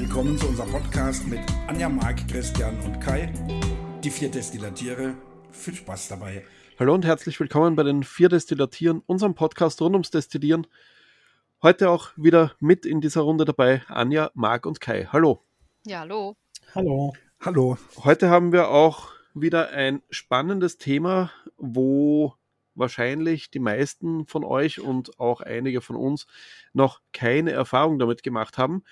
willkommen zu unserem Podcast mit Anja, Marc, Christian und Kai. Die vier Destillatiere. Viel Spaß dabei. Hallo und herzlich willkommen bei den vier Destillatieren, unserem Podcast rund ums Destillieren. Heute auch wieder mit in dieser Runde dabei Anja, Marc und Kai. Hallo. Ja, hallo. Hallo. Hallo. Heute haben wir auch wieder ein spannendes Thema, wo wahrscheinlich die meisten von euch und auch einige von uns noch keine Erfahrung damit gemacht haben.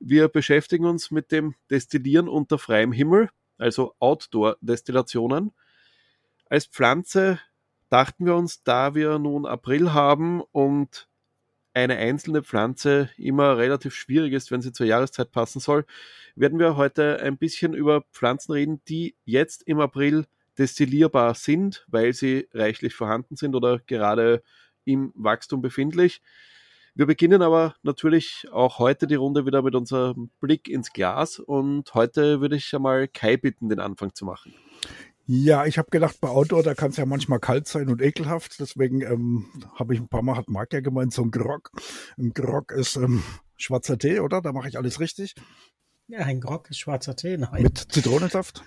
Wir beschäftigen uns mit dem Destillieren unter freiem Himmel, also Outdoor-Destillationen. Als Pflanze dachten wir uns, da wir nun April haben und eine einzelne Pflanze immer relativ schwierig ist, wenn sie zur Jahreszeit passen soll, werden wir heute ein bisschen über Pflanzen reden, die jetzt im April destillierbar sind, weil sie reichlich vorhanden sind oder gerade im Wachstum befindlich. Wir beginnen aber natürlich auch heute die Runde wieder mit unserem Blick ins Glas und heute würde ich einmal Kai bitten, den Anfang zu machen. Ja, ich habe gedacht, bei Outdoor, da kann es ja manchmal kalt sein und ekelhaft. Deswegen ähm, habe ich ein paar Mal, hat Marc ja gemeint, so ein Grog. Ein Grog ist ähm, schwarzer Tee, oder? Da mache ich alles richtig. Ja, ein Grog ist schwarzer Tee, nein. Mit Zitronensaft.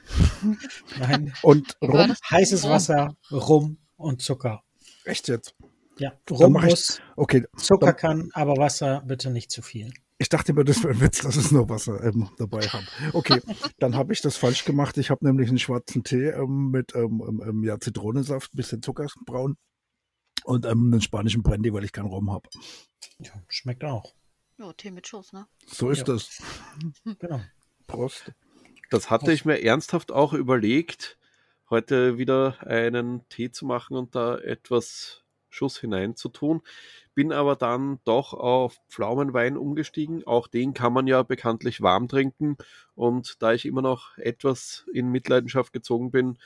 nein. Und Rum. Heißes Wasser, Rum und Zucker. Echt jetzt? Ja, Rum muss, Okay. Zucker dann- kann, aber Wasser bitte nicht zu viel. Ich dachte mir, das wäre ein Witz, dass es nur Wasser ähm, dabei haben. Okay, dann habe ich das falsch gemacht. Ich habe nämlich einen schwarzen Tee ähm, mit ähm, ähm, ähm, ja, Zitronensaft, bisschen Zuckerbraun und ähm, einen spanischen Brandy, weil ich keinen Rum habe. Ja, schmeckt auch. Ja, Tee mit Schuss, ne? So ist Ja. das. Genau. Prost. Das hatte ich mir ernsthaft auch überlegt, heute wieder einen Tee zu machen und da etwas Schuss hineinzutun. Bin aber dann doch auf Pflaumenwein umgestiegen. Auch den kann man ja bekanntlich warm trinken. Und da ich immer noch etwas in Mitleidenschaft gezogen bin,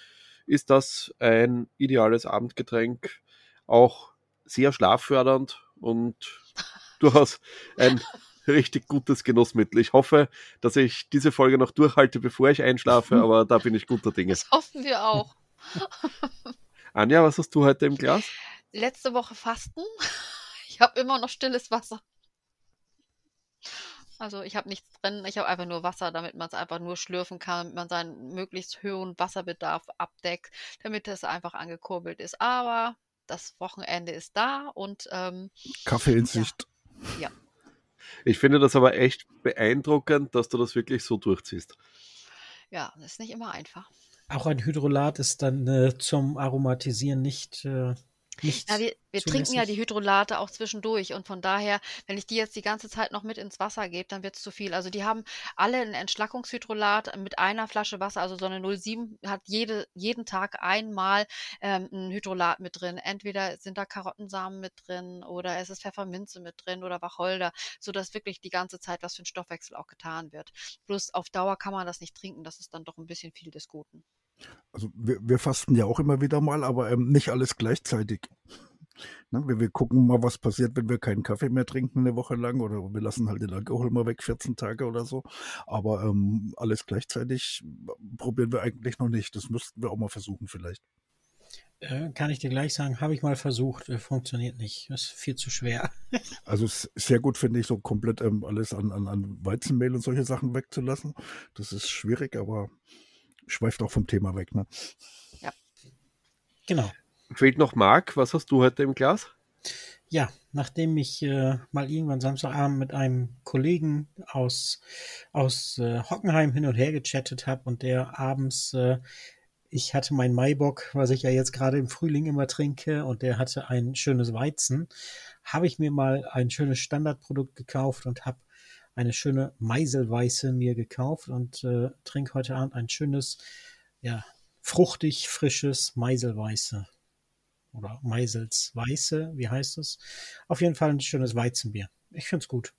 ist das ein ideales Abendgetränk. Auch sehr schlaffördernd und durchaus ein richtig gutes Genussmittel. Ich hoffe, dass ich diese Folge noch durchhalte, bevor ich einschlafe, aber da bin ich guter Dinge. Das hoffen wir auch. Anja, was hast du heute im Glas? Letzte Woche Fasten. Ich habe immer noch stilles Wasser. Also ich habe nichts drin, ich habe einfach nur Wasser, damit man es einfach nur schlürfen kann, damit man seinen möglichst hohen Wasserbedarf abdeckt, damit es einfach angekurbelt ist. Aber das Wochenende ist da und ähm, Kaffee in Sicht. Ich finde das aber echt beeindruckend, dass du das wirklich so durchziehst. ja, das ist nicht immer einfach. Auch ein Hydrolat ist dann äh, zum Aromatisieren nicht, äh, nicht Ja, wir, wir trinken ja die Hydrolate auch zwischendurch und von daher, wenn ich die jetzt die ganze Zeit noch mit ins Wasser gebe, dann wird es zu viel. Also die haben alle ein Entschlackungshydrolat mit einer Flasche Wasser, also so eine 07 hat jede, jeden Tag einmal ähm, ein Hydrolat mit drin. Entweder sind da Karottensamen mit drin oder es ist Pfefferminze mit drin oder Wacholder, sodass wirklich die ganze Zeit was für den Stoffwechsel auch getan wird. Bloß auf Dauer kann man das nicht trinken, das ist dann doch ein bisschen viel des Guten. Also wir, wir fasten ja auch immer wieder mal, aber ähm, nicht alles gleichzeitig. Ne, wir, wir gucken mal, was passiert, wenn wir keinen Kaffee mehr trinken eine Woche lang oder wir lassen halt den Alkohol mal weg, 14 Tage oder so. Aber ähm, alles gleichzeitig probieren wir eigentlich noch nicht. Das müssten wir auch mal versuchen vielleicht. Äh, kann ich dir gleich sagen, habe ich mal versucht, äh, funktioniert nicht. Ist viel zu schwer. Also sehr gut finde ich, so komplett ähm, alles an, an, an Weizenmehl und solche Sachen wegzulassen. Das ist schwierig, aber schweift auch vom Thema weg. Ne? Genau. Fehlt noch Marc, was hast du heute im Glas? Ja, nachdem ich äh, mal irgendwann Samstagabend mit einem Kollegen aus, aus äh, Hockenheim hin und her gechattet habe und der abends, äh, ich hatte mein Maibock, was ich ja jetzt gerade im Frühling immer trinke, und der hatte ein schönes Weizen, habe ich mir mal ein schönes Standardprodukt gekauft und habe eine schöne Meiselweiße mir gekauft und äh, trinke heute Abend ein schönes, ja, fruchtig frisches Meiselweiße oder Meisels Weiße, wie heißt es? Auf jeden Fall ein schönes Weizenbier. Ich finde es gut.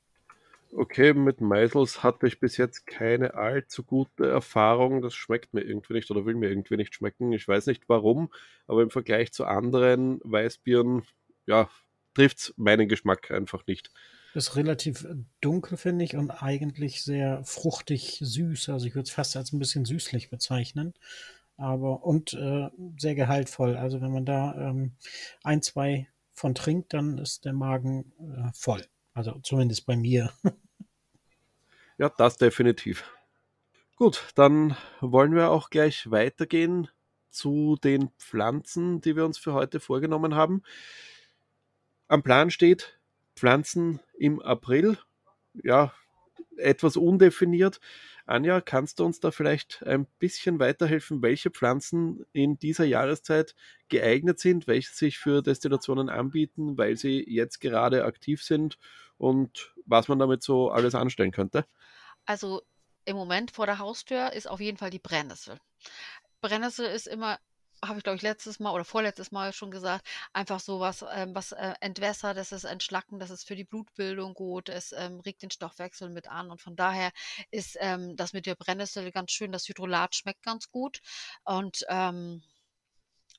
Okay, mit Meisels hatte ich bis jetzt keine allzu gute Erfahrung. Das schmeckt mir irgendwie nicht oder will mir irgendwie nicht schmecken. Ich weiß nicht warum, aber im Vergleich zu anderen Weißbieren, ja, trifft meinen Geschmack einfach nicht. Ist relativ dunkel, finde ich, und eigentlich sehr fruchtig süß. Also ich würde es fast als ein bisschen süßlich bezeichnen. Aber und äh, sehr gehaltvoll. Also wenn man da ähm, ein, zwei von trinkt, dann ist der Magen äh, voll. Also zumindest bei mir. Ja, das definitiv. Gut, dann wollen wir auch gleich weitergehen zu den Pflanzen, die wir uns für heute vorgenommen haben. Am Plan steht Pflanzen im April. Ja, etwas undefiniert. Anja, kannst du uns da vielleicht ein bisschen weiterhelfen, welche Pflanzen in dieser Jahreszeit geeignet sind, welche sich für Destillationen anbieten, weil sie jetzt gerade aktiv sind und was man damit so alles anstellen könnte? Also im Moment vor der Haustür ist auf jeden Fall die Brennnessel. Brennnessel ist immer habe ich, glaube ich, letztes Mal oder vorletztes Mal schon gesagt, einfach so was, ähm, was äh, entwässert, das ist entschlacken, das ist für die Blutbildung gut, es ähm, regt den Stoffwechsel mit an und von daher ist ähm, das mit der Brennnessel ganz schön, das Hydrolat schmeckt ganz gut und ähm,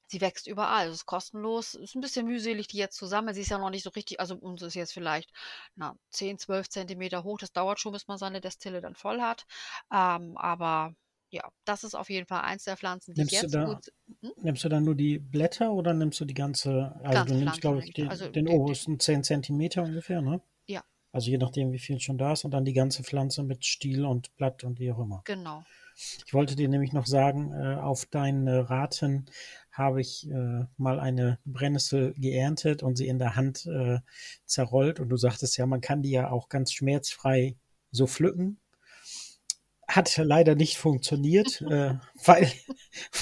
sie wächst überall, es ist kostenlos, ist ein bisschen mühselig, die jetzt zusammen, sie ist ja noch nicht so richtig, also uns ist jetzt vielleicht na, 10, 12 Zentimeter hoch, das dauert schon, bis man seine Destille dann voll hat, ähm, aber ja, das ist auf jeden Fall eins der Pflanzen, die Nimmst jetzt da, gut. Hm? nimmst du dann nur die Blätter oder nimmst du die ganze, also Ganze du nimmst, Pflanze glaube ich, den, Also den die, die, obersten 10 Zentimeter ungefähr, ne? ja, Also je nachdem, wie viel schon da ist und dann die ganze Pflanze mit Stiel und Blatt und wie auch immer. genau. Ich wollte dir nämlich noch sagen, äh, auf deine Raten habe ich äh, mal eine Brennnessel geerntet und sie in der Hand äh, zerrollt und du sagtest ja, man kann die ja auch ganz schmerzfrei so pflücken. Hat leider nicht funktioniert, äh, weil,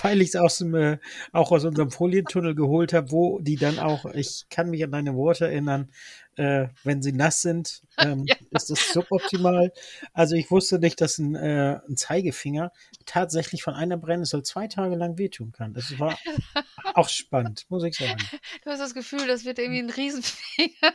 weil ich es aus dem, äh, auch aus unserem Folientunnel geholt habe, wo die dann auch, ich kann mich an deine Worte erinnern, äh, wenn sie nass sind, ähm, Ja. ist das suboptimal. Also ich wusste nicht, dass ein, äh, ein Zeigefinger tatsächlich von einer Brennnessel zwei Tage lang wehtun kann. Das war auch spannend, muss ich sagen. Du hast das Gefühl, das wird irgendwie ein Riesenfinger.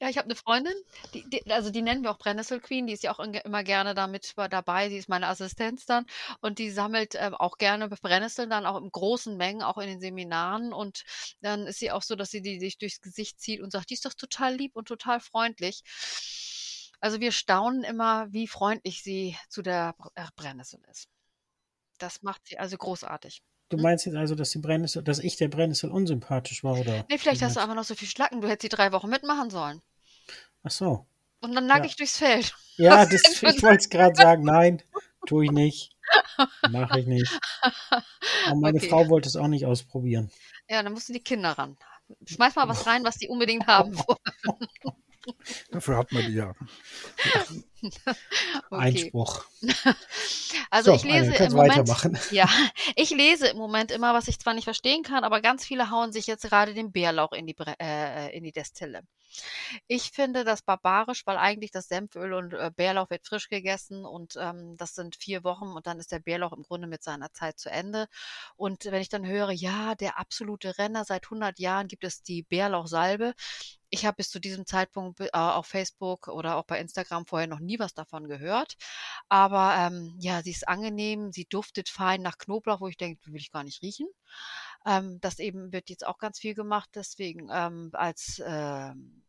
Ja, ich habe eine Freundin, die, die, also die nennen wir auch Brennnessel Queen, die ist ja auch immer gerne da mit dabei, sie ist meine Assistenz dann und die sammelt ähm, auch gerne Brennnesseln dann auch in großen Mengen, auch in den Seminaren und dann ist sie auch so, dass sie die sich durchs Gesicht zieht und sagt, die ist doch total lieb und total freundlich. Also wir staunen immer, wie freundlich sie zu der äh, Brennnessel ist. Das macht sie also großartig. Du Hm? meinst jetzt also, dass die Brennnessel, dass ich der Brennnessel unsympathisch war, oder? Nee, vielleicht hast du einfach noch so viel Schlacken, du hättest die drei Wochen mitmachen sollen. Ach so. Und dann lag Ja. ich durchs Feld. Ja, das, ich wollte es gerade sagen, nein, tue ich nicht. Mache ich nicht. Und meine Okay. Frau wollte es auch nicht ausprobieren. Ja, dann mussten die Kinder ran. Schmeiß mal was rein, was die unbedingt haben wollen. Dafür hat man die ja. Okay. Einspruch. Also So, ich lese im Moment, ja, ich lese im Moment immer, was ich zwar nicht verstehen kann, aber ganz viele hauen sich jetzt gerade den Bärlauch in die, äh, in die Destille. Ich finde das barbarisch, weil eigentlich das Senföl und äh, Bärlauch wird frisch gegessen und ähm, das sind vier Wochen und dann ist der Bärlauch im Grunde mit seiner Zeit zu Ende. Und wenn ich dann höre, ja, der absolute Renner, seit 100 Jahren gibt es die Bärlauchsalbe. Ich habe bis zu diesem Zeitpunkt äh, auf Facebook oder auch bei Instagram vorher noch nie was davon gehört. Aber ähm, ja, sie ist angenehm, sie duftet fein nach Knoblauch, wo ich denke, will ich gar nicht riechen. Ähm, das eben wird jetzt auch ganz viel gemacht, deswegen ähm, als ähm,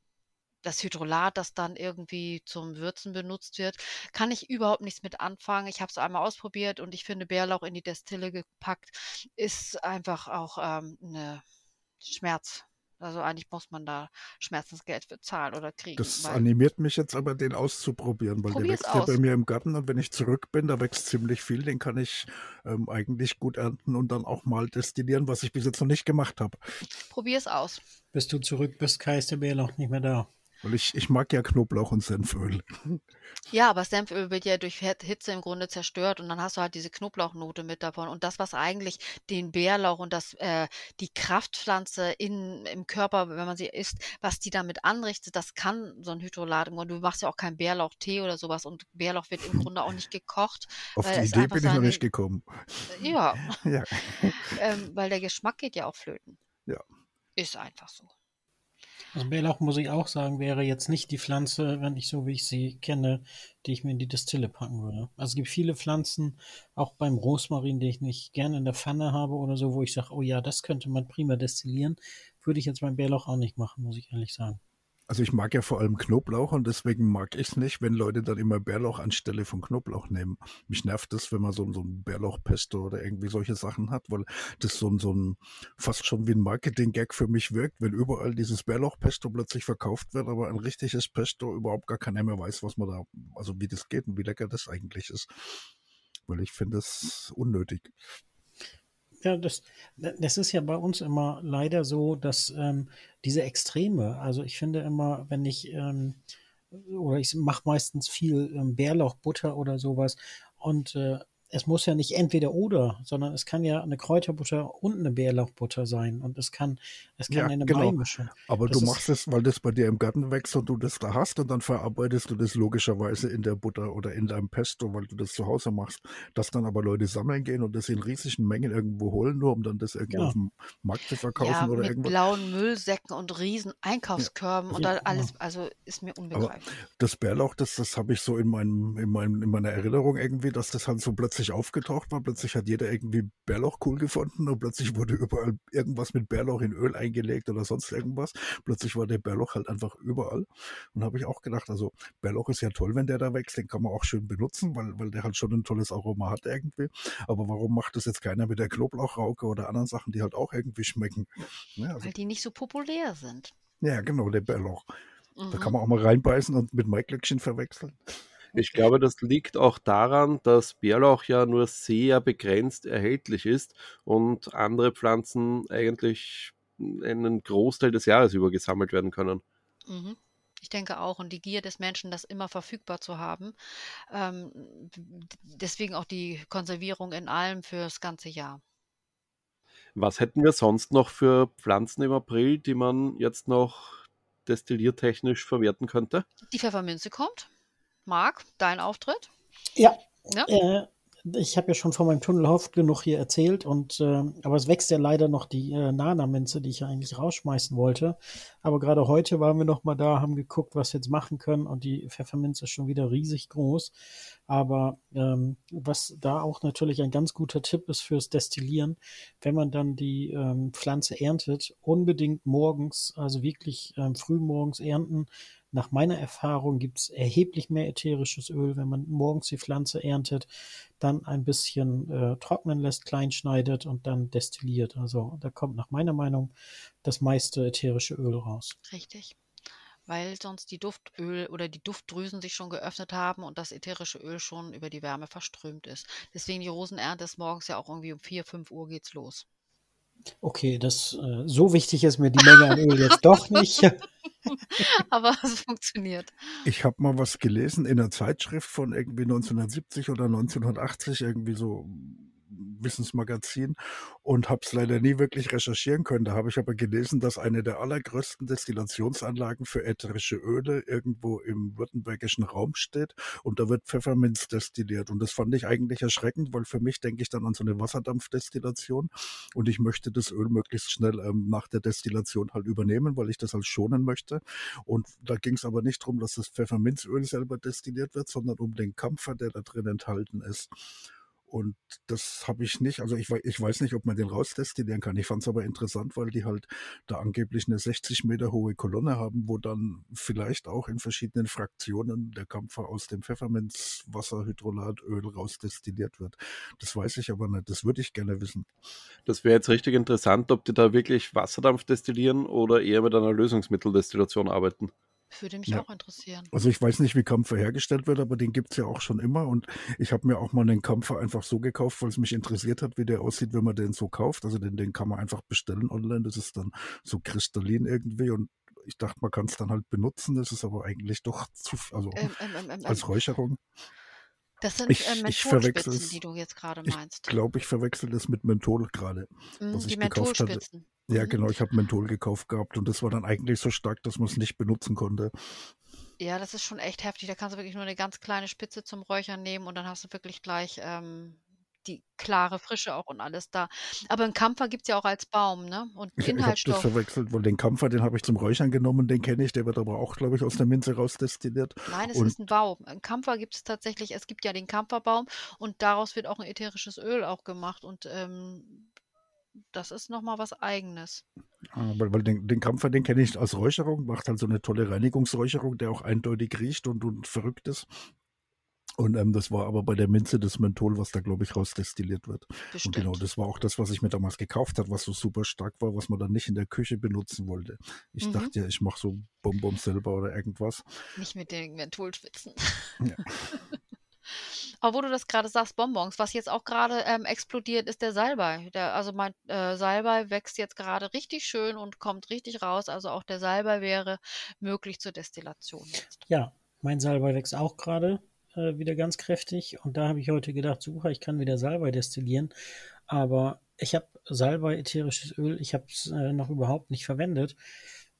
das Hydrolat, das dann irgendwie zum Würzen benutzt wird, kann ich überhaupt nichts mit anfangen. Ich habe es einmal ausprobiert und ich finde Bärlauch in die Destille gepackt ist einfach auch ähm, eine Schmerz. Also eigentlich muss man da Schmerzensgeld für zahlen oder kriegen. Das weil, animiert mich jetzt aber, den auszuprobieren, weil der probier's wächst ja bei aus. mir im Garten und wenn ich zurück bin, da wächst ziemlich viel, den kann ich ähm, eigentlich gut ernten und dann auch mal destillieren, was ich bis jetzt noch nicht gemacht habe. Probier's aus. Bis du zurück bist, Kai ist der Bärlauch nicht mehr da. Weil ich, ich mag ja Knoblauch und Senföl. Ja, aber Senföl wird ja durch Hitze im Grunde zerstört und dann hast du halt diese Knoblauchnote mit davon. Und das, was eigentlich den Bärlauch und das, äh, die Kraftpflanze in, im Körper, wenn man sie isst, was die damit anrichtet, das kann so ein Hydrolat im Grunde. Du machst ja auch keinen Bärlauchtee oder sowas und Bärlauch wird im Grunde auch nicht gekocht, Auf die Idee bin ich noch nicht gekommen. ja, Ja, ähm, weil der Geschmack geht ja auch flöten. ja. Ist einfach so. Also Bärlauch, muss ich auch sagen, wäre jetzt nicht die Pflanze, wenn ich so wie ich sie kenne, die ich mir in die Destille packen würde. Also es gibt viele Pflanzen, auch beim Rosmarin, die ich nicht gerne in der Pfanne habe oder so, wo ich sage, oh ja, das könnte man prima destillieren. Würde ich jetzt beim Bärlauch auch nicht machen, muss ich ehrlich sagen. Also ich mag ja vor allem Knoblauch und deswegen mag ich es nicht, wenn Leute dann immer Bärlauch anstelle von Knoblauch nehmen. Mich nervt das, wenn man so, so ein Bärlauchpesto oder irgendwie solche Sachen hat, weil das so so ein fast schon wie ein Marketing-Gag für mich wirkt, wenn überall dieses Bärlauchpesto plötzlich verkauft wird, aber ein richtiges Pesto überhaupt gar keiner mehr weiß, was man da, also wie das geht und wie lecker das eigentlich ist. Weil ich finde es unnötig. Ja, das, das ist ja bei uns immer leider so, dass ähm, diese Extreme, also ich finde immer, wenn ich, ähm, oder ich mache meistens viel ähm, Bärlauchbutter oder sowas und äh, es muss ja nicht entweder oder, sondern es kann ja eine Kräuterbutter und eine Bärlauchbutter sein und es kann, es kann Ja, eine genau. Beimischung. Aber Das du machst es, weil das bei dir im Garten wächst und du das da hast und dann verarbeitest du das logischerweise in der Butter oder in deinem Pesto, weil du das zu Hause machst. Dass dann aber Leute sammeln gehen und das in riesigen Mengen irgendwo holen, nur um dann das irgendwo Genau. auf dem Markt zu verkaufen Ja, oder mit irgendwas. blauen Müllsäcken und riesen Einkaufskörben und Ja, dann alles, also ist mir unbegreiflich. Das Bärlauch, das, das habe ich so in meinem, in meinem, in meiner Erinnerung irgendwie, dass das halt so plötzlich aufgetaucht war. Plötzlich hat jeder irgendwie Bärlauch cool gefunden und plötzlich wurde überall irgendwas mit Bärlauch in Öl eingelegt oder sonst irgendwas. Plötzlich war der Bärlauch halt einfach überall. Und habe ich auch gedacht, also Bärlauch ist ja toll, wenn der da wächst, den kann man auch schön benutzen, weil, weil der halt schon ein tolles Aroma hat irgendwie. Aber warum macht das jetzt keiner mit der Knoblauchrauke oder anderen Sachen, die halt auch irgendwie schmecken? Ja, also, Weil die nicht so populär sind. ja genau, der Bärlauch. Da Mhm. kann man auch mal reinbeißen und mit Maiglöckchen verwechseln. Ich glaube, das liegt auch daran, dass Bärlauch ja nur sehr begrenzt erhältlich ist und andere Pflanzen eigentlich einen Großteil des Jahres über gesammelt werden können. Mhm. Ich denke auch. Und die Gier des Menschen, das immer verfügbar zu haben. Ähm, deswegen auch die Konservierung in allem fürs ganze Jahr. Was hätten wir sonst noch für Pflanzen im April, die man jetzt noch destilliertechnisch verwerten könnte? Die Pfefferminze kommt. Marc, dein Auftritt? Ja, Ja? Äh, ich habe ja schon von meinem Tunnelhof genug hier erzählt und ähm, aber es wächst ja leider noch die äh, Nana-Minze, die ich ja eigentlich rausschmeißen wollte. Aber gerade heute waren wir noch mal da, haben geguckt, was wir jetzt machen können und die Pfefferminze ist schon wieder riesig groß. Aber ähm, was da auch natürlich ein ganz guter Tipp ist fürs Destillieren, wenn man dann die ähm, Pflanze erntet, unbedingt morgens, also wirklich ähm, früh morgens ernten. Nach meiner Erfahrung gibt es erheblich mehr ätherisches Öl, wenn man morgens die Pflanze erntet, dann ein bisschen äh, trocknen lässt, klein schneidet und dann destilliert. Also da kommt nach meiner Meinung das meiste ätherische Öl raus. Richtig. Weil sonst die Duftöl oder die Duftdrüsen sich schon geöffnet haben und das ätherische Öl schon über die Wärme verströmt ist. Deswegen die Rosenernte ist morgens ja auch irgendwie um 4, 5 Uhr geht's los. Okay, das äh, so wichtig ist mir die Menge an Öl jetzt doch nicht. Aber es funktioniert. Ich habe mal was gelesen in einer Zeitschrift von irgendwie 1970 oder 1980, irgendwie so Wissensmagazin und habe es leider nie wirklich recherchieren können. Da habe ich aber gelesen, dass eine der allergrößten Destillationsanlagen für ätherische Öle irgendwo im württembergischen Raum steht und da wird Pfefferminz destilliert. Und das fand ich eigentlich erschreckend, weil für mich denke ich dann an so eine Wasserdampfdestillation und ich möchte das Öl möglichst schnell ähm, nach der Destillation halt übernehmen, weil ich das halt schonen möchte. Und da ging es aber nicht darum, dass das Pfefferminzöl selber destilliert wird, sondern um den Kampfer, der da drin enthalten ist. Und das habe ich nicht, also ich, ich weiß nicht, ob man den rausdestillieren kann. Ich fand es aber interessant, weil die halt da angeblich eine 60 Meter hohe Kolonne haben, wo dann vielleicht auch in verschiedenen Fraktionen der Kampfer aus dem Pfefferminzwasserhydrolatöl rausdestilliert wird. Das weiß ich aber nicht, das würde ich gerne wissen. Das wäre jetzt richtig interessant, ob die da wirklich Wasserdampf destillieren oder eher mit einer Lösungsmitteldestillation arbeiten. Würde mich Ja. auch interessieren. Also ich weiß nicht, wie Kampfer hergestellt wird, aber den gibt's ja auch schon immer. Und ich habe mir auch mal einen Kampfer einfach so gekauft, weil es mich interessiert hat, wie der aussieht, wenn man den so kauft. Also den, den kann man einfach bestellen online. Das ist dann so kristallin irgendwie. Und ich dachte, man kann es dann halt benutzen. Das ist aber eigentlich doch zu, also Ähm, ähm, ähm, ähm, als Räucherung. Das sind ich- äh, ich Mentholspitzen, die du jetzt gerade Ich meinst. glaube, ich verwechsel das mit Menthol gerade. Mhm, was die ich gekauft hatte. Mentholspitzen. Ja, Mhm. genau. Ich habe Menthol gekauft gehabt und das war dann eigentlich so stark, dass man es nicht benutzen konnte. Ja, das ist schon echt heftig. Da kannst du wirklich nur eine ganz kleine Spitze zum Räuchern nehmen und dann hast du wirklich gleich ähm, die klare Frische auch und alles da. Aber einen Kampfer gibt es ja auch als Baum, ne? Und Ich, ich habe das Inhaltsstoff. verwechselt, weil den Kampfer, den habe ich zum Räuchern genommen, den kenne ich, der wird aber auch, glaube ich, aus der Minze rausdestilliert. Nein, es Und ist ein Baum. Ein Kampfer gibt es tatsächlich. Es gibt ja den Kampferbaum und daraus wird auch ein ätherisches Öl auch gemacht. Und ähm, das ist nochmal was Eigenes. Ah, weil, weil den, den Kampfer, den kenne ich als Räucherung, macht halt so eine tolle Reinigungsräucherung, der auch eindeutig riecht und, und verrückt ist. Und ähm, das war aber bei der Minze das Menthol, was da, glaube ich, rausdestilliert wird. Bestimmt. Und genau, das war auch das, was ich mir damals gekauft habe, was so super stark war, was man dann nicht in der Küche benutzen wollte. Ich Mhm. dachte ja, ich mache so Bonbons selber oder irgendwas. Nicht mit den Mentholspitzen. Ja. Aber wo du das gerade sagst, Bonbons, was jetzt auch gerade ähm, explodiert, ist der Salbei. Der, also mein äh, Salbei wächst jetzt gerade richtig schön und kommt richtig raus. Also auch der Salbei wäre möglich zur Destillation jetzt. Ja, mein Salbei wächst auch gerade äh, wieder ganz kräftig. Und da habe ich heute gedacht, super, ich kann wieder Salbei destillieren. Aber ich habe Salbei, ätherisches Öl, ich habe es äh, noch überhaupt nicht verwendet.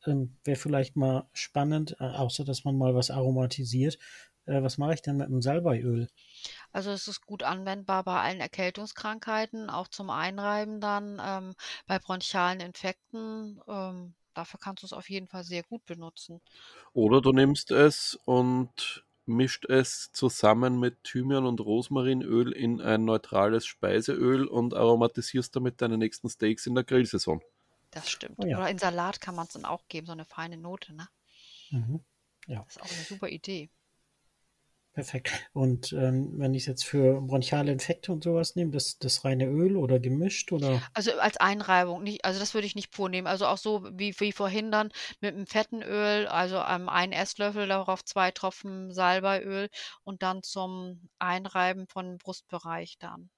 Ähm, Wäre vielleicht mal spannend, äh, außer dass man mal was aromatisiert. Äh, was mache ich denn mit dem Salbeiöl? Also es ist gut anwendbar bei allen Erkältungskrankheiten, auch zum Einreiben dann, ähm, bei bronchialen Infekten. Ähm, dafür kannst du es auf jeden Fall sehr gut benutzen. Oder du nimmst es und mischt es zusammen mit Thymian und Rosmarinöl in ein neutrales Speiseöl und aromatisierst damit deine nächsten Steaks in der Grillsaison. Das stimmt. Oh ja. Oder in Salat kann man es dann auch geben, so eine feine Note, ne? Mhm. Das ist auch eine super Idee. Perfekt. Und ähm, wenn ich es jetzt für bronchiale Infekte und sowas nehme, das, das reine Öl oder gemischt oder? Also als Einreibung, nicht, also das würde ich nicht vornehmen. Also auch so wie, wie vorhin dann mit einem fetten Öl, also ähm, ein Esslöffel, darauf zwei Tropfen Salbeiöl und dann zum Einreiben von Brustbereich dann.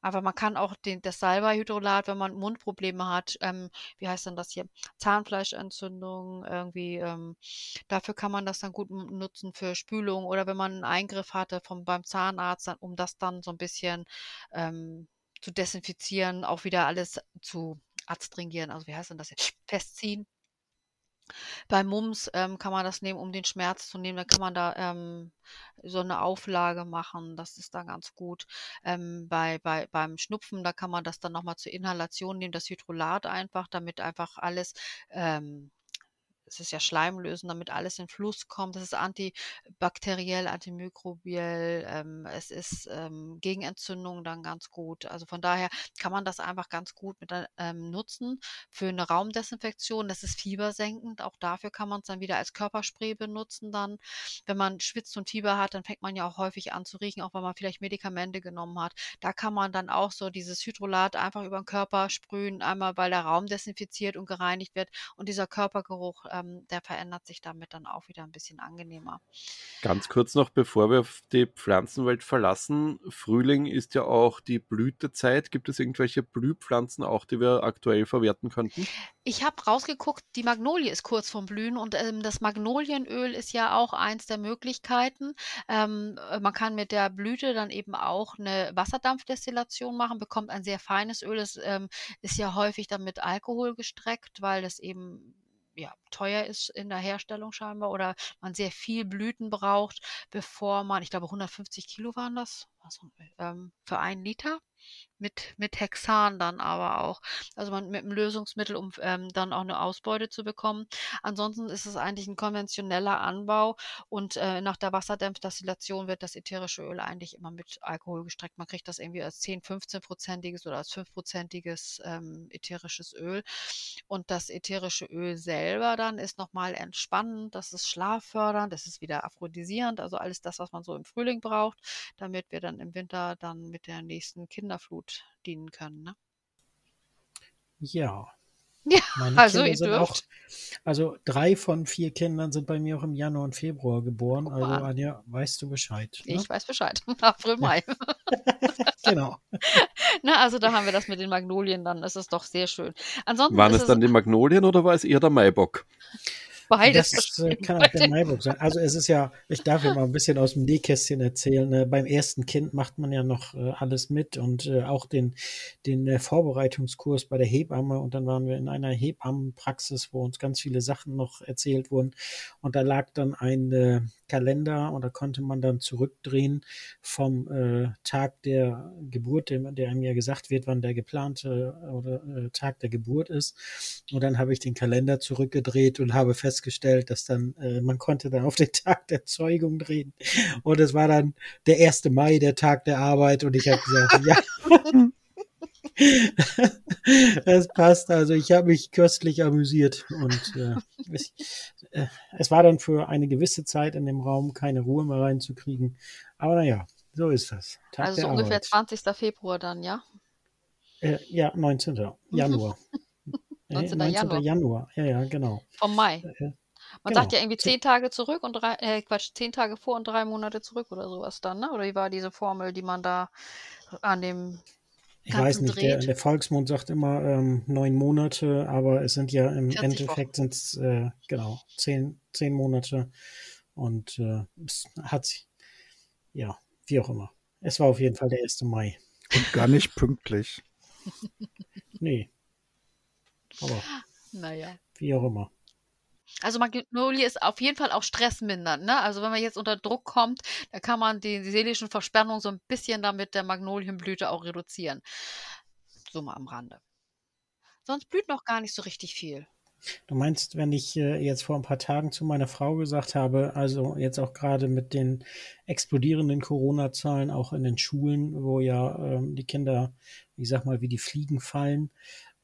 Aber man kann auch den, das Salbeihydrolat, wenn man Mundprobleme hat, ähm, wie heißt denn das hier? Zahnfleischentzündung, irgendwie, ähm, dafür kann man das dann gut nutzen für Spülung oder wenn man einen Eingriff hatte vom, beim Zahnarzt, dann, um das dann so ein bisschen ähm, zu desinfizieren, auch wieder alles zu adstringieren, also wie heißt denn das jetzt? Festziehen. Bei Mumps ähm, kann man das nehmen, um den Schmerz zu nehmen. Da kann man da ähm, so eine Auflage machen. Das ist dann ganz gut. Ähm, bei, bei, beim Schnupfen, da kann man das dann nochmal zur Inhalation nehmen, das Hydrolat einfach, damit einfach alles, ähm, es ist ja schleimlösend, damit alles in Fluss kommt. Das ist antibakteriell, antimikrobiell. Ähm, es ist ähm, gegen Entzündungen dann ganz gut. Also von daher kann man das einfach ganz gut mit, ähm, nutzen für eine Raumdesinfektion. Das ist fiebersenkend. Auch dafür kann man es dann wieder als Körperspray benutzen dann. Wenn man schwitzt und Fieber hat, dann fängt man ja auch häufig an zu riechen, auch wenn man vielleicht Medikamente genommen hat. Da kann man dann auch so dieses Hydrolat einfach über den Körper sprühen, einmal weil der Raum desinfiziert und gereinigt wird und dieser Körpergeruch, ähm, der verändert sich damit dann auch wieder ein bisschen angenehmer. Ganz kurz noch, bevor wir die Pflanzenwelt verlassen. Frühling ist ja auch die Blütezeit. Gibt es irgendwelche Blühpflanzen auch, die wir aktuell verwerten könnten? Ich habe rausgeguckt, die Magnolie ist kurz vorm Blühen und ähm, das Magnolienöl ist ja auch eins der Möglichkeiten. Ähm, äh, man kann mit der Blüte dann eben auch eine Wasserdampfdestillation machen, bekommt ein sehr feines Öl. Das ähm, ist ja häufig dann mit Alkohol gestreckt, weil das eben ja, teuer ist in der Herstellung scheinbar oder man sehr viel Blüten braucht, bevor man, ich glaube 150 Kilo waren das, ähm, für einen Liter mit, mit Hexan dann aber auch. Also man mit einem Lösungsmittel, um ähm, dann auch eine Ausbeute zu bekommen. Ansonsten ist es eigentlich ein konventioneller Anbau und äh, nach der Wasserdämpfdestillation wird das ätherische Öl eigentlich immer mit Alkohol gestreckt. Man kriegt das irgendwie als 10, 15-prozentiges oder als 5-prozentiges ähm, ätherisches Öl. Und das ätherische Öl selber dann ist nochmal entspannend, das ist schlaffördernd, das ist wieder aphrodisierend, also alles das, was man so im Frühling braucht, damit wir dann im Winter dann mit der nächsten Kinderflut dienen können. Ne? Ja. Ja, Meine also Kinder ihr sind dürft. auch, also drei von vier Kindern sind bei mir auch im Januar und Februar geboren. Guck Also. Anja, weißt du Bescheid. Ne? Ich weiß Bescheid. April, Mai. Genau. Na, also da haben wir das mit den Magnolien, dann ist es doch sehr schön. Ansonsten Waren ist es dann die Magnolien oder war es eher der Maibock? Beides. Das äh, kann auch der Maibock sein. Also es ist ja, ich darf ja mal ein bisschen aus dem Nähkästchen erzählen. Ne? Beim ersten Kind macht man ja noch äh, alles mit und äh, auch den, den äh, Vorbereitungskurs bei der Hebamme. Und dann waren wir in einer Hebammenpraxis, wo uns ganz viele Sachen noch erzählt wurden. Und da lag dann ein äh, Kalender und da konnte man dann zurückdrehen vom äh, Tag der Geburt, dem, der einem ja gesagt wird, wann der geplante oder äh, Tag der Geburt ist. Und dann habe ich den Kalender zurückgedreht und habe festgestellt, dass dann, äh, man konnte dann auf den Tag der Zeugung drehen. Und es war dann der 1. Mai, der Tag der Arbeit. Und ich habe gesagt, ja. das passt. Also ich habe mich köstlich amüsiert und äh, es, äh, es war dann für eine gewisse Zeit in dem Raum keine Ruhe mehr reinzukriegen. Aber naja, so ist das. Tag also so ungefähr Arbeit. 20. Februar dann, ja? Äh, ja, 19. Januar. 19. 19. Januar. Januar. Ja, ja, genau. Vom Mai. Äh, man genau. sagt ja irgendwie zehn Tage zurück und drei, äh, Quatsch, zehn Tage vor und drei Monate zurück oder sowas dann, ne? Oder wie war diese Formel, die man da an dem ich weiß nicht, der, der, Volksmund sagt immer ähm, neun Monate, aber es sind ja im Endeffekt sind es äh, genau zehn, zehn Monate und äh, es hat sich, ja, wie auch immer. Es war auf jeden Fall der 1. Mai. Und gar nicht pünktlich. nee. Aber. Naja. Wie auch immer. Also Magnolie ist auf jeden Fall auch stressmindernd. Ne? Also wenn man jetzt unter Druck kommt, dann kann man die, die seelischen Verspannungen so ein bisschen damit der Magnolienblüte auch reduzieren. So mal am Rande. Sonst blüht noch gar nicht so richtig viel. Du meinst, wenn ich äh, jetzt vor ein paar Tagen zu meiner Frau gesagt habe, also jetzt auch gerade mit den explodierenden Corona-Zahlen auch in den Schulen, wo ja ähm, die Kinder, ich sag mal, wie die Fliegen fallen,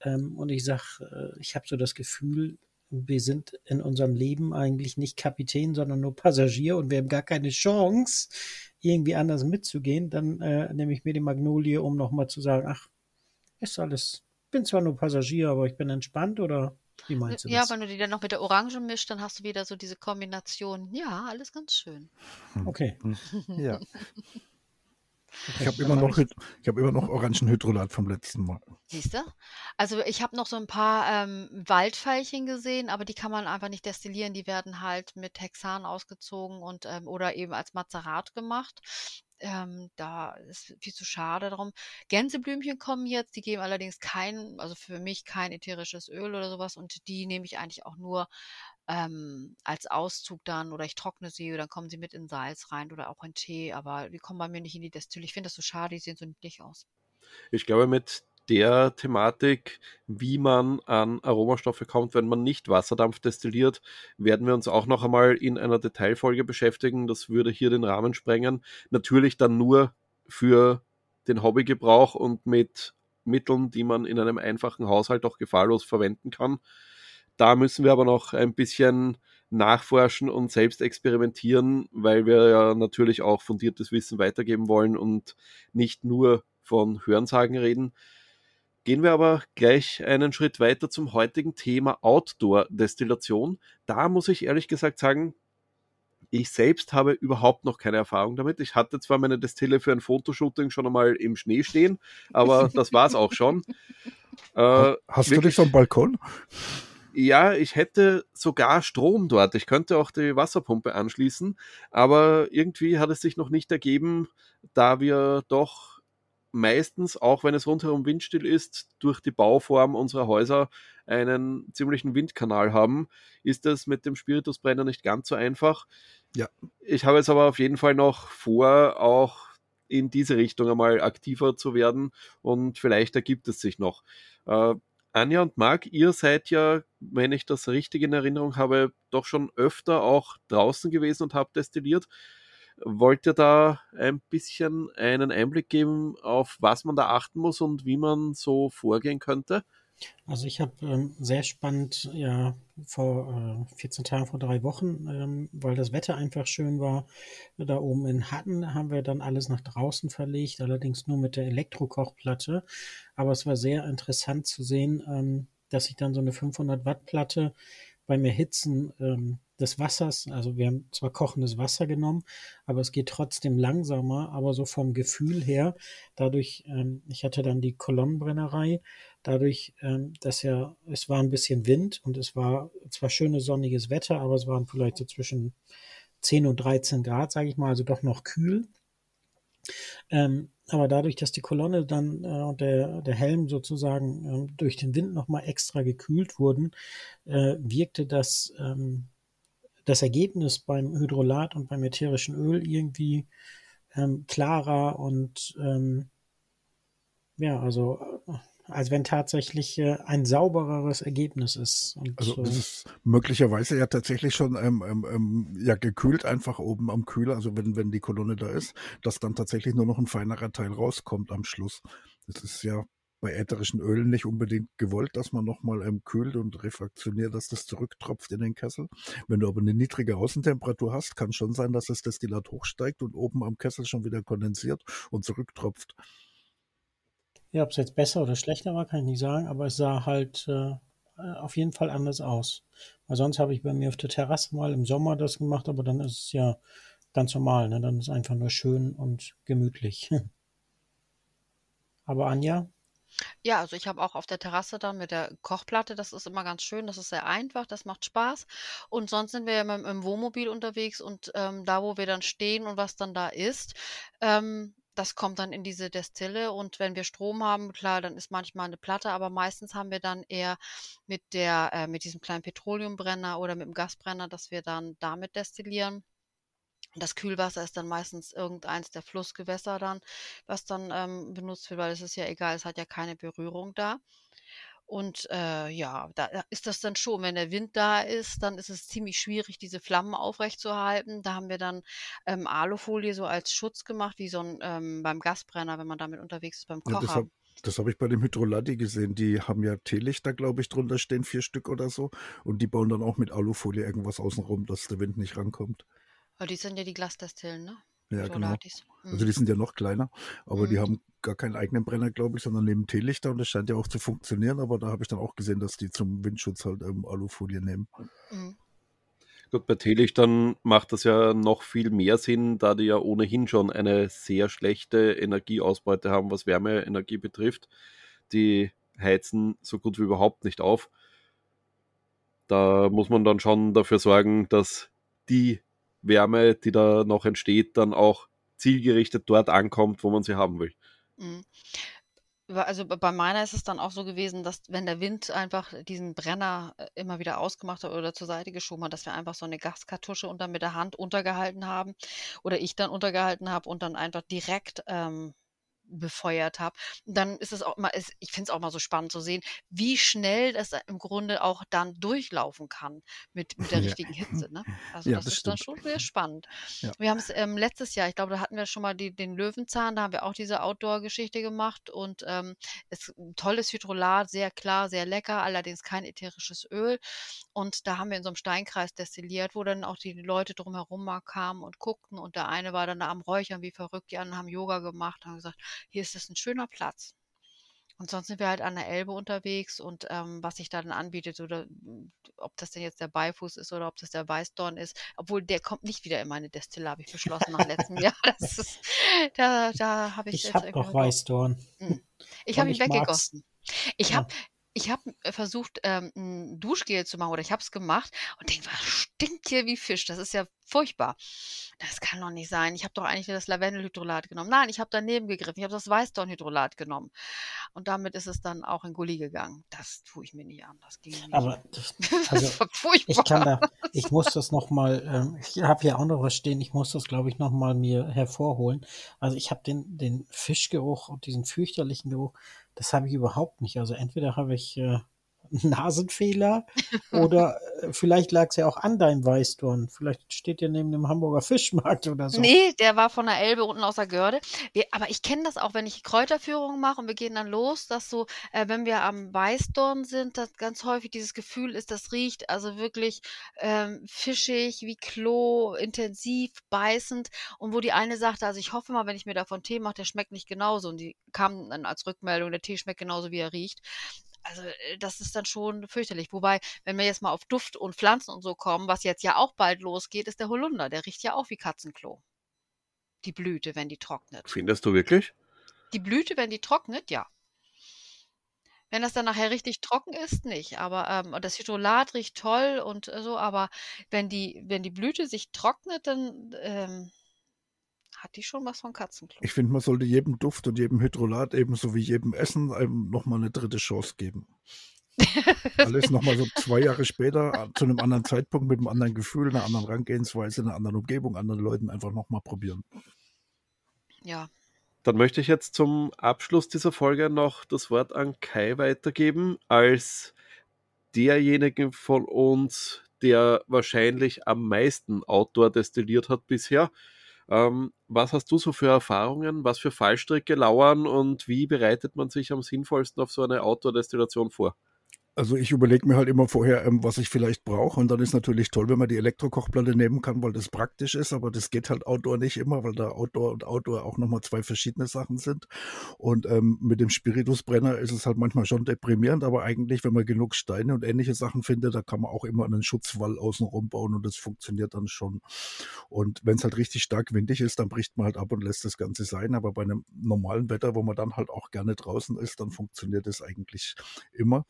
ähm, und ich sag, äh, ich habe so das Gefühl, wir sind in unserem Leben eigentlich nicht Kapitän, sondern nur Passagier und wir haben gar keine Chance, irgendwie anders mitzugehen, dann äh, nehme ich mir die Magnolie, um nochmal zu sagen, ach, ist alles, bin zwar nur Passagier, aber ich bin entspannt oder wie meinst du ja, das? wenn du die dann noch mit der Orange mischst, dann hast du wieder so diese Kombination. Ja, alles ganz schön. Okay. Ja. Ich habe immer, noch, hab immer noch Orangenhydrolat vom letzten Mal. Siehst du? Also ich habe noch so ein paar ähm, Waldveilchen gesehen, aber die kann man einfach nicht destillieren. Die werden halt mit Hexan ausgezogen und ähm, oder eben als Mazerat gemacht. Ähm, da ist viel zu schade darum. Gänseblümchen kommen jetzt, die geben allerdings kein, also für mich kein ätherisches Öl oder sowas und die nehme ich eigentlich auch nur ähm, als Auszug dann oder ich trockne sie oder dann kommen sie mit in Salz rein oder auch in Tee, aber die kommen bei mir nicht in die Destille. Ich finde das so schade, die sehen so niedlich aus. Ich glaube, mit der Thematik, wie man an Aromastoffe kommt, wenn man nicht Wasserdampf destilliert, werden wir uns auch noch einmal in einer Detailfolge beschäftigen. Das würde hier den Rahmen sprengen. Natürlich dann nur für den Hobbygebrauch und mit Mitteln, die man in einem einfachen Haushalt auch gefahrlos verwenden kann. Da müssen wir aber noch ein bisschen nachforschen und selbst experimentieren, weil wir ja natürlich auch fundiertes Wissen weitergeben wollen und nicht nur von Hörensagen reden. Gehen wir aber gleich einen Schritt weiter zum heutigen Thema Outdoor-Destillation. Da muss ich ehrlich gesagt sagen, ich selbst habe überhaupt noch keine Erfahrung damit. Ich hatte zwar meine Destille für ein Fotoshooting schon einmal im Schnee stehen, aber das war es auch schon. Äh, Hast wirklich, du dich so einen Balkon? Ja, ich hätte sogar Strom dort. Ich könnte auch die Wasserpumpe anschließen, aber irgendwie hat es sich noch nicht ergeben, da wir doch meistens, auch wenn es rundherum windstill ist, durch die Bauform unserer Häuser einen ziemlichen Windkanal haben, ist das mit dem Spiritusbrenner nicht ganz so einfach. Ja. Ich habe jetzt aber auf jeden Fall noch vor, auch in diese Richtung einmal aktiver zu werden und vielleicht ergibt es sich noch. Äh, Anja und Marc, ihr seid ja, wenn ich das richtig in Erinnerung habe, doch schon öfter auch draußen gewesen und habt destilliert. Wollt ihr da ein bisschen einen Einblick geben, auf was man da achten muss und wie man so vorgehen könnte? Also ich habe ähm, sehr spannend, ja, vor äh, 14 Tagen, vor drei Wochen, ähm, weil das Wetter einfach schön war, da oben in Hatten haben wir dann alles nach draußen verlegt, allerdings nur mit der Elektrokochplatte. Aber es war sehr interessant zu sehen, ähm, dass ich dann so eine 500 Watt Platte beim Erhitzen ähm, des Wassers, also wir haben zwar kochendes Wasser genommen, aber es geht trotzdem langsamer, aber so vom Gefühl her, dadurch, ähm, ich hatte dann die Kolonnenbrennerei, dadurch, ähm, dass ja, es war ein bisschen Wind und es war zwar schönes sonniges Wetter, aber es waren vielleicht so zwischen 10 und 13 Grad, sage ich mal, also doch noch kühl. Ähm, aber dadurch, dass die Kolonne dann äh, und der, der Helm sozusagen äh, durch den Wind nochmal extra gekühlt wurden, äh, wirkte das ähm, das Ergebnis beim Hydrolat und beim ätherischen Öl irgendwie ähm, klarer und ähm, ja, also äh, als wenn tatsächlich äh, ein saubereres Ergebnis ist. Und, also es ist möglicherweise ja tatsächlich schon ähm, ähm, ähm, ja gekühlt einfach oben am Kühler, also wenn, wenn die Kolonne da ist, dass dann tatsächlich nur noch ein feinerer Teil rauskommt am Schluss. Das ist ja bei ätherischen Ölen nicht unbedingt gewollt, dass man nochmal ähm, kühlt und refraktioniert, dass das zurücktropft in den Kessel. Wenn du aber eine niedrige Außentemperatur hast, kann schon sein, dass das Destillat hochsteigt und oben am Kessel schon wieder kondensiert und zurücktropft. Ja, ob es jetzt besser oder schlechter war, kann ich nicht sagen, aber es sah halt äh, auf jeden Fall anders aus. Weil sonst habe ich bei mir auf der Terrasse mal im Sommer das gemacht, aber dann ist es ja ganz normal, ne? Dann ist es einfach nur schön und gemütlich. aber Anja? Ja, also ich habe auch auf der Terrasse dann mit der Kochplatte, das ist immer ganz schön, das ist sehr einfach, das macht Spaß. Und sonst sind wir ja mit, im Wohnmobil unterwegs und ähm, da, wo wir dann stehen und was dann da ist, ähm, das kommt dann in diese Destille und wenn wir Strom haben, klar, dann ist manchmal eine Platte, aber meistens haben wir dann eher mit der, äh, mit diesem kleinen Petroleumbrenner oder mit dem Gasbrenner, dass wir dann damit destillieren. Das Kühlwasser ist dann meistens irgendeins der Flussgewässer dann, was dann ähm, benutzt wird, weil es ist ja egal, es hat ja keine Berührung da. Und äh, ja, da ist das dann schon, wenn der Wind da ist, dann ist es ziemlich schwierig, diese Flammen aufrechtzuerhalten. Da haben wir dann ähm, Alufolie so als Schutz gemacht, wie so ein ähm, beim Gasbrenner, wenn man damit unterwegs ist, beim Ja, das Kocher. habe das hab ich bei dem Hydrolati gesehen. Die haben ja Teelichter, glaube ich, drunter stehen, vier Stück oder so. Und die bauen dann auch mit Alufolie irgendwas außenrum, dass der Wind nicht rankommt. Weil die sind ja die Glasdestillen, ne? Ja, genau. Also Mhm. die sind ja noch kleiner, aber die Mhm. haben gar keinen eigenen Brenner, glaube ich, sondern nehmen Teelichter und das scheint ja auch zu funktionieren. Aber da habe ich dann auch gesehen, dass die zum Windschutz halt ähm, Alufolie nehmen. Mhm. Gut, bei Teelichtern macht das ja noch viel mehr Sinn, da die ja ohnehin schon eine sehr schlechte Energieausbeute haben, was Wärmeenergie betrifft. Die heizen so gut wie überhaupt nicht auf. Da muss man dann schon dafür sorgen, dass die Wärme, die da noch entsteht, dann auch zielgerichtet dort ankommt, wo man sie haben will. Mhm. Also bei meiner ist es dann auch so gewesen, dass wenn der Wind einfach diesen Brenner äh, immer wieder ausgemacht hat oder zur Seite geschoben hat, dass wir einfach so eine Gaskartusche unter mit der Hand untergehalten haben oder ich dann untergehalten habe und dann einfach direkt ähm, befeuert habe. Dann ist es auch mal, es- ich finde es auch mal so spannend zu sehen, wie schnell das im Grunde auch dann durchlaufen kann mit, mit der Ja. richtigen Hitze. Ne? Also Ja, das, das ist dann schon sehr spannend. Ja. Wir haben es ähm, letztes Jahr, ich glaube, da hatten wir schon mal die, den Löwenzahn, da haben wir auch diese Outdoor-Geschichte gemacht und ähm, es ein tolles Hydrolat, sehr klar, sehr lecker, allerdings kein ätherisches Öl. Und da haben wir in so einem Steinkreis destilliert, wo dann auch die Leute drumherum mal kamen und guckten und der eine war dann da am Räuchern wie verrückt, die anderen haben Yoga gemacht, haben gesagt, hier ist es ein schöner Platz. Und sonst sind wir halt an der Elbe unterwegs und ähm, was sich da dann anbietet oder mm, ob das denn jetzt der Beifuß ist oder ob das der Weißdorn ist, obwohl der kommt nicht wieder in meine Destille, habe ich beschlossen nach letztem Jahr. Ist, da da habe ich Ich jetzt habe noch. Weißdorn. Ich Und habe ihn ich weggegossen. Ich Ja. Ich habe versucht, ähm, 'n Duschgel zu machen oder ich habe es gemacht und denke: „Was stinkt hier wie Fisch?“ Das ist ja furchtbar. Das kann doch nicht sein. Ich habe doch eigentlich das Lavendelhydrolat genommen. Nein, ich habe daneben gegriffen. Ich habe das Weißdornhydrolat genommen. Und damit ist es dann auch in Gully gegangen. Das tue ich mir nicht an. Das ging nicht. Aber das, Das also war ich kann furchtbar. da, ich muss das nochmal, ähm, ich habe hier auch noch was stehen, ich muss das, glaube ich, nochmal mir hervorholen. Also ich habe den, den Fischgeruch und diesen fürchterlichen Geruch, das habe ich überhaupt nicht. Also entweder habe ich äh, Nasenfehler oder äh, vielleicht lag es ja auch an deinem Weißdorn. Vielleicht steht der neben dem Hamburger Fischmarkt oder so. Nee, der war von der Elbe unten aus der Görde. Wir, aber ich kenne das auch, wenn ich Kräuterführungen mache und wir gehen dann los, dass so, äh, wenn wir am Weißdorn sind, dass ganz häufig dieses Gefühl ist, das riecht also wirklich ähm, fischig, wie Klo, intensiv, beißend. Und wo die eine sagte, also ich hoffe mal, wenn ich mir davon Tee mache, der schmeckt nicht genauso. Und die kam dann als Rückmeldung, der Tee schmeckt genauso, wie er riecht. Also äh, das ist dann schon fürchterlich. Wobei, wenn wir jetzt mal auf Duft und Pflanzen und so kommen, was jetzt ja auch bald losgeht, ist der Holunder. Der riecht ja auch wie Katzenklo. Die Blüte, wenn die trocknet. Findest du wirklich? Die Blüte, wenn die trocknet, ja. Wenn das dann nachher richtig trocken ist, nicht. Aber ähm, das Hydrolat riecht toll und äh, so, aber wenn die, wenn die Blüte sich trocknet, dann ähm, hat die schon was von Katzenklo. Ich finde, man sollte jedem Duft und jedem Hydrolat ebenso wie jedem Essen einem nochmal eine dritte Chance geben. Alles nochmal so zwei Jahre später äh, zu einem anderen Zeitpunkt mit einem anderen Gefühl, einer anderen Herangehensweise, einer anderen Umgebung, anderen Leuten einfach nochmal probieren. Ja. Dann möchte ich jetzt zum Abschluss dieser Folge noch das Wort an Kai weitergeben, als derjenige von uns, der wahrscheinlich am meisten Outdoor destilliert hat bisher. Ähm, was hast du so für Erfahrungen? Was für Fallstricke lauern und wie bereitet man sich am sinnvollsten auf so eine Outdoor-Destination vor? Also ich überlege mir halt immer vorher, ähm, was ich vielleicht brauche. Und dann ist natürlich toll, wenn man die Elektrokochplatte nehmen kann, weil das praktisch ist. Aber das geht halt Outdoor nicht immer, weil da Outdoor und Outdoor auch nochmal zwei verschiedene Sachen sind. Und ähm, mit dem Spiritusbrenner ist es halt manchmal schon deprimierend. Aber eigentlich, wenn man genug Steine und ähnliche Sachen findet, da kann man auch immer einen Schutzwall außenrum bauen und das funktioniert dann schon. Und wenn es halt richtig stark windig ist, dann bricht man halt ab und lässt das Ganze sein. Aber bei einem normalen Wetter, wo man dann halt auch gerne draußen ist, dann funktioniert es eigentlich immer.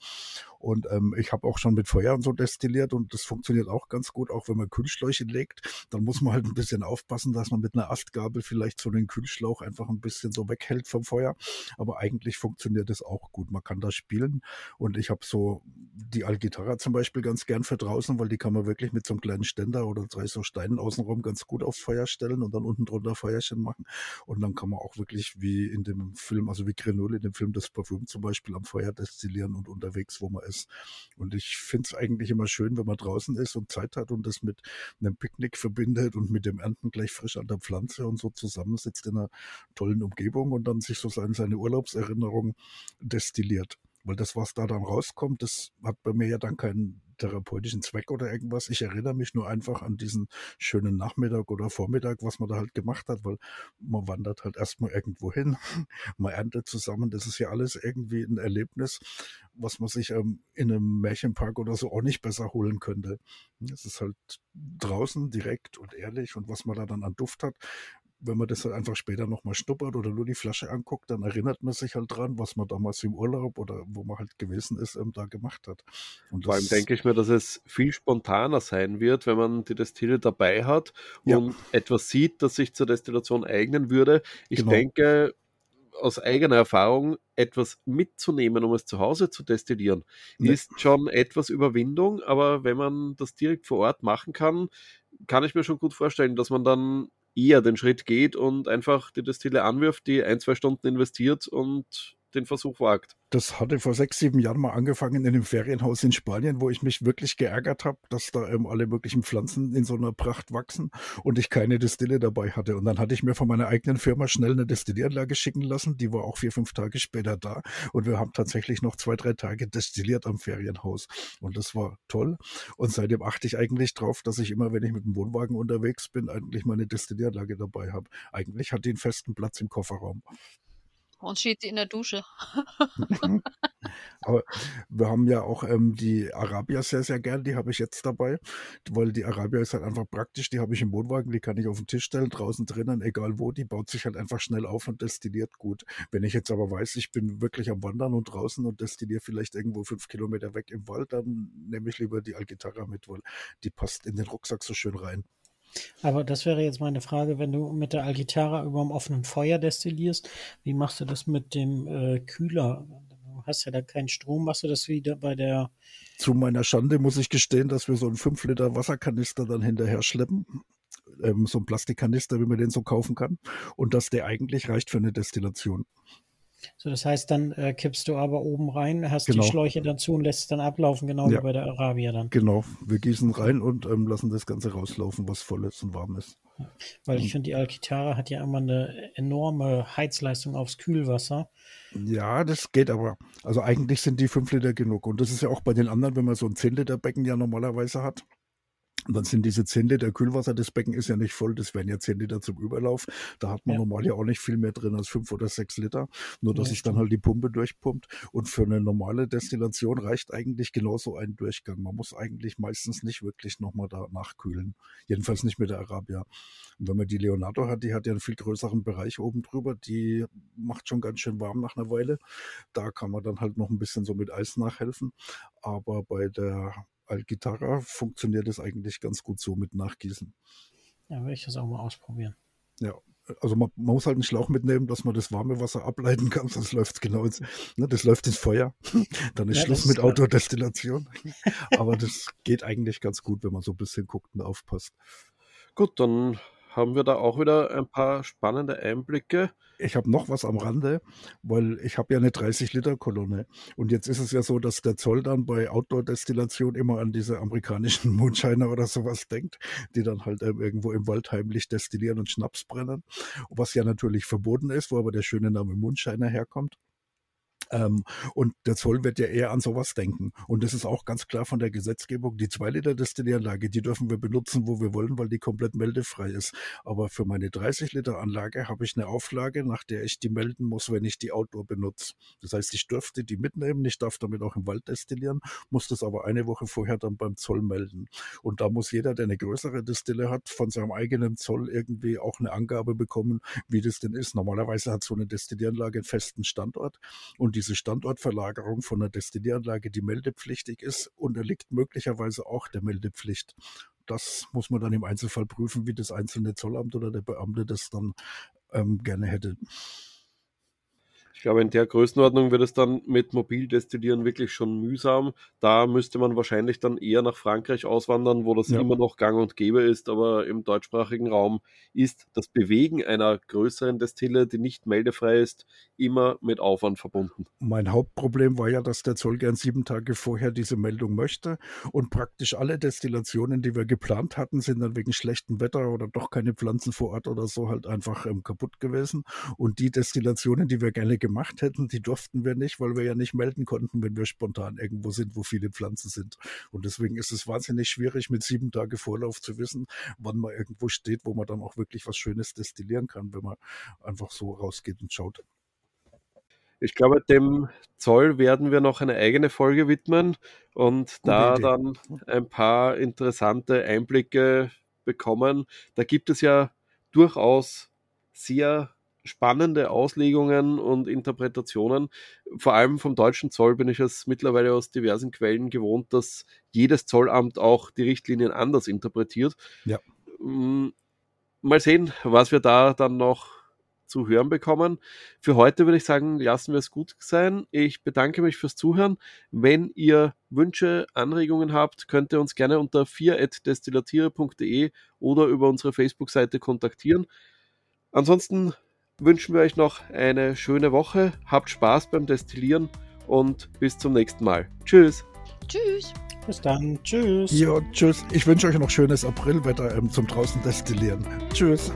Und ähm, ich habe auch schon mit Feuer und so destilliert und das funktioniert auch ganz gut, auch wenn man Kühlschläuche legt. Dann muss man halt ein bisschen aufpassen, dass man mit einer Astgabel vielleicht so den Kühlschlauch einfach ein bisschen so weghält vom Feuer. Aber eigentlich funktioniert es auch gut. Man kann da spielen. Und ich habe so die Algitarra zum Beispiel ganz gern für draußen, weil die kann man wirklich mit so einem kleinen Ständer oder drei so Steinen außenrum ganz gut aufs Feuer stellen und dann unten drunter Feuerchen machen. Und dann kann man auch wirklich wie in dem Film, also wie Grenol in dem Film Das Parfüm zum Beispiel am Feuer destillieren und unterwegs, wo man ist ist. Und ich finde es eigentlich immer schön, wenn man draußen ist und Zeit hat und das mit einem Picknick verbindet und mit dem Ernten gleich frisch an der Pflanze und so zusammensitzt in einer tollen Umgebung und dann sich so seine, seine Urlaubserinnerung destilliert. Weil das, was da dann rauskommt, das hat bei mir ja dann keinen therapeutischen Zweck oder irgendwas. Ich erinnere mich nur einfach an diesen schönen Nachmittag oder Vormittag, was man da halt gemacht hat, weil man wandert halt erstmal irgendwo hin, man erntet zusammen. Das ist ja alles irgendwie ein Erlebnis, was man sich ähm, in einem Märchenpark oder so auch nicht besser holen könnte. Es ist halt draußen direkt und ehrlich und was man da dann an Duft hat, wenn man das halt einfach später nochmal schnuppert oder nur die Flasche anguckt, dann erinnert man sich halt dran, was man damals im Urlaub oder wo man halt gewesen ist, ähm, da gemacht hat. Und Vor allem denke ich mir, dass es viel spontaner sein wird, wenn man die Destille dabei hat ja. und etwas sieht, das sich zur Destillation eignen würde. Ich genau. denke, aus eigener Erfahrung, etwas mitzunehmen, um es zu Hause zu destillieren, ja. ist schon etwas Überwindung, aber wenn man das direkt vor Ort machen kann, kann ich mir schon gut vorstellen, dass man dann eher den Schritt geht und einfach die Destille anwirft, die ein, zwei Stunden investiert und den Versuch wagt. Das hatte vor sechs, sieben Jahren mal angefangen in einem Ferienhaus in Spanien, wo ich mich wirklich geärgert habe, dass da ähm, alle möglichen Pflanzen in so einer Pracht wachsen und ich keine Destille dabei hatte. Und dann hatte ich mir von meiner eigenen Firma schnell eine Destillieranlage schicken lassen. Die war auch vier, fünf Tage später da. Und wir haben tatsächlich noch zwei, drei Tage destilliert am Ferienhaus. Und das war toll. Und seitdem achte ich eigentlich drauf, dass ich immer, wenn ich mit dem Wohnwagen unterwegs bin, eigentlich meine Destillieranlage dabei habe. Eigentlich hat die einen festen Platz im Kofferraum. Und steht sie in der Dusche. Aber wir haben ja auch ähm, die Arabia sehr, sehr gern. Die habe ich jetzt dabei, weil die Arabia ist halt einfach praktisch. Die habe ich im Wohnwagen, die kann ich auf den Tisch stellen, draußen drinnen, egal wo. Die baut sich halt einfach schnell auf und destilliert gut. Wenn ich jetzt aber weiß, ich bin wirklich am Wandern und draußen und destilliere vielleicht irgendwo fünf Kilometer weg im Wald, dann nehme ich lieber die Algitarra mit, weil die passt in den Rucksack so schön rein. Aber das wäre jetzt meine Frage, wenn du mit der Algitara über dem offenen Feuer destillierst, wie machst du das mit dem äh, Kühler? Du hast ja da keinen Strom, machst du das wieder bei der... Zu meiner Schande muss ich gestehen, dass wir so einen 5 Liter Wasserkanister dann hinterher schleppen. Ähm, so ein Plastikkanister, wie man den so kaufen kann. Und dass der eigentlich reicht für eine Destillation. So, das heißt, dann äh, kippst du aber oben rein, hast genau. die Schläuche dazu und lässt es dann ablaufen, genau ja. wie bei der Arabia dann. Genau, wir gießen rein und ähm, lassen das Ganze rauslaufen, was voll ist und warm ist. Weil ich finde, die Alkitara hat ja immer eine enorme Heizleistung aufs Kühlwasser. Ja, das geht aber. Also eigentlich sind die 5 Liter genug. Und das ist ja auch bei den anderen, wenn man so ein 10 Liter Becken ja normalerweise hat. Und dann sind diese 10 Liter Kühlwasser, das Becken ist ja nicht voll, das wären ja 10 Liter zum Überlauf. Da hat man ja. normal ja auch nicht viel mehr drin als 5 oder 6 Liter. Nur, dass ja, sich dann halt die Pumpe durchpumpt. Und für eine normale Destillation reicht eigentlich genauso ein Durchgang. Man muss eigentlich meistens nicht wirklich nochmal da nachkühlen. Jedenfalls nicht mit der Arabia. Und wenn man die Leonardo hat, die hat ja einen viel größeren Bereich oben drüber. Die macht schon ganz schön warm nach einer Weile. Da kann man dann halt noch ein bisschen so mit Eis nachhelfen. Aber bei der Gitarre funktioniert es eigentlich ganz gut so mit Nachgießen. Ja, werde ich das auch mal ausprobieren. Ja, also man, man, muss halt einen Schlauch mitnehmen, dass man das warme Wasser ableiten kann, sonst läuft es genau ins, ne, das läuft ins Feuer. Dann ist ja, Schluss mit Autodestillation. Aber das geht eigentlich ganz gut, wenn man so ein bisschen guckt und aufpasst. Gut, dann haben wir da auch wieder ein paar spannende Einblicke. Ich habe noch was am Rande, weil ich habe ja eine 30-Liter-Kolonne. Und jetzt ist es ja so, dass der Zoll dann bei Outdoor-Destillation immer an diese amerikanischen Moonshiner oder sowas denkt, die dann halt ähm, irgendwo im Wald heimlich destillieren und Schnaps brennen. Was ja natürlich verboten ist, wo aber der schöne Name Moonshiner herkommt. Ähm, und der Zoll wird ja eher an sowas denken. Und das ist auch ganz klar von der Gesetzgebung. Die 2-Liter-Destillieranlage, die dürfen wir benutzen, wo wir wollen, weil die komplett meldefrei ist. Aber für meine 30-Liter-Anlage habe ich eine Auflage, nach der ich die melden muss, wenn ich die Outdoor benutze. Das heißt, ich dürfte die mitnehmen, ich darf damit auch im Wald destillieren, muss das aber eine Woche vorher dann beim Zoll melden. Und da muss jeder, der eine größere Destille hat, von seinem eigenen Zoll irgendwie auch eine Angabe bekommen, wie das denn ist. Normalerweise hat so eine Destillieranlage einen festen Standort und diese Standortverlagerung von einer Destillieranlage, die meldepflichtig ist, unterliegt möglicherweise auch der Meldepflicht. Das muss man dann im Einzelfall prüfen, wie das einzelne Zollamt oder der Beamte das dann ähm, gerne hätte. Ich glaube, in der Größenordnung wird es dann mit Mobildestillieren wirklich schon mühsam. Da müsste man wahrscheinlich dann eher nach Frankreich auswandern, wo das ja. immer noch gang und gäbe ist, aber im deutschsprachigen Raum ist das Bewegen einer größeren Destille, die nicht meldefrei ist, immer mit Aufwand verbunden. Mein Hauptproblem war ja, dass der Zoll gern sieben Tage vorher diese Meldung möchte und praktisch alle Destillationen, die wir geplant hatten, sind dann wegen schlechtem Wetter oder doch keine Pflanzen vor Ort oder so halt einfach ähm, kaputt gewesen. Und die Destillationen, die wir gerne gemacht hätten, die durften wir nicht, weil wir ja nicht melden konnten, wenn wir spontan irgendwo sind, wo viele Pflanzen sind. Und deswegen ist es wahnsinnig schwierig, mit sieben Tage Vorlauf zu wissen, wann man irgendwo steht, wo man dann auch wirklich was Schönes destillieren kann, wenn man einfach so rausgeht und schaut. Ich glaube, dem Zoll werden wir noch eine eigene Folge widmen und da dann ein paar interessante Einblicke bekommen. Da gibt es ja durchaus sehr spannende Auslegungen und Interpretationen. Vor allem vom deutschen Zoll bin ich es mittlerweile aus diversen Quellen gewohnt, dass jedes Zollamt auch die Richtlinien anders interpretiert. Ja. Mm, mal sehen, was wir da dann noch zu hören bekommen. Für heute würde ich sagen, lassen wir es gut sein. Ich bedanke mich fürs Zuhören. Wenn ihr Wünsche, Anregungen habt, könnt ihr uns gerne unter 4.destillatiere.de oder über unsere Facebook-Seite kontaktieren. Ansonsten wünschen wir euch noch eine schöne Woche. Habt Spaß beim Destillieren und bis zum nächsten Mal. Tschüss. Tschüss. Bis dann. Tschüss. Ja, tschüss. Ich wünsche euch noch schönes Aprilwetter ähm, zum draußen destillieren. Tschüss.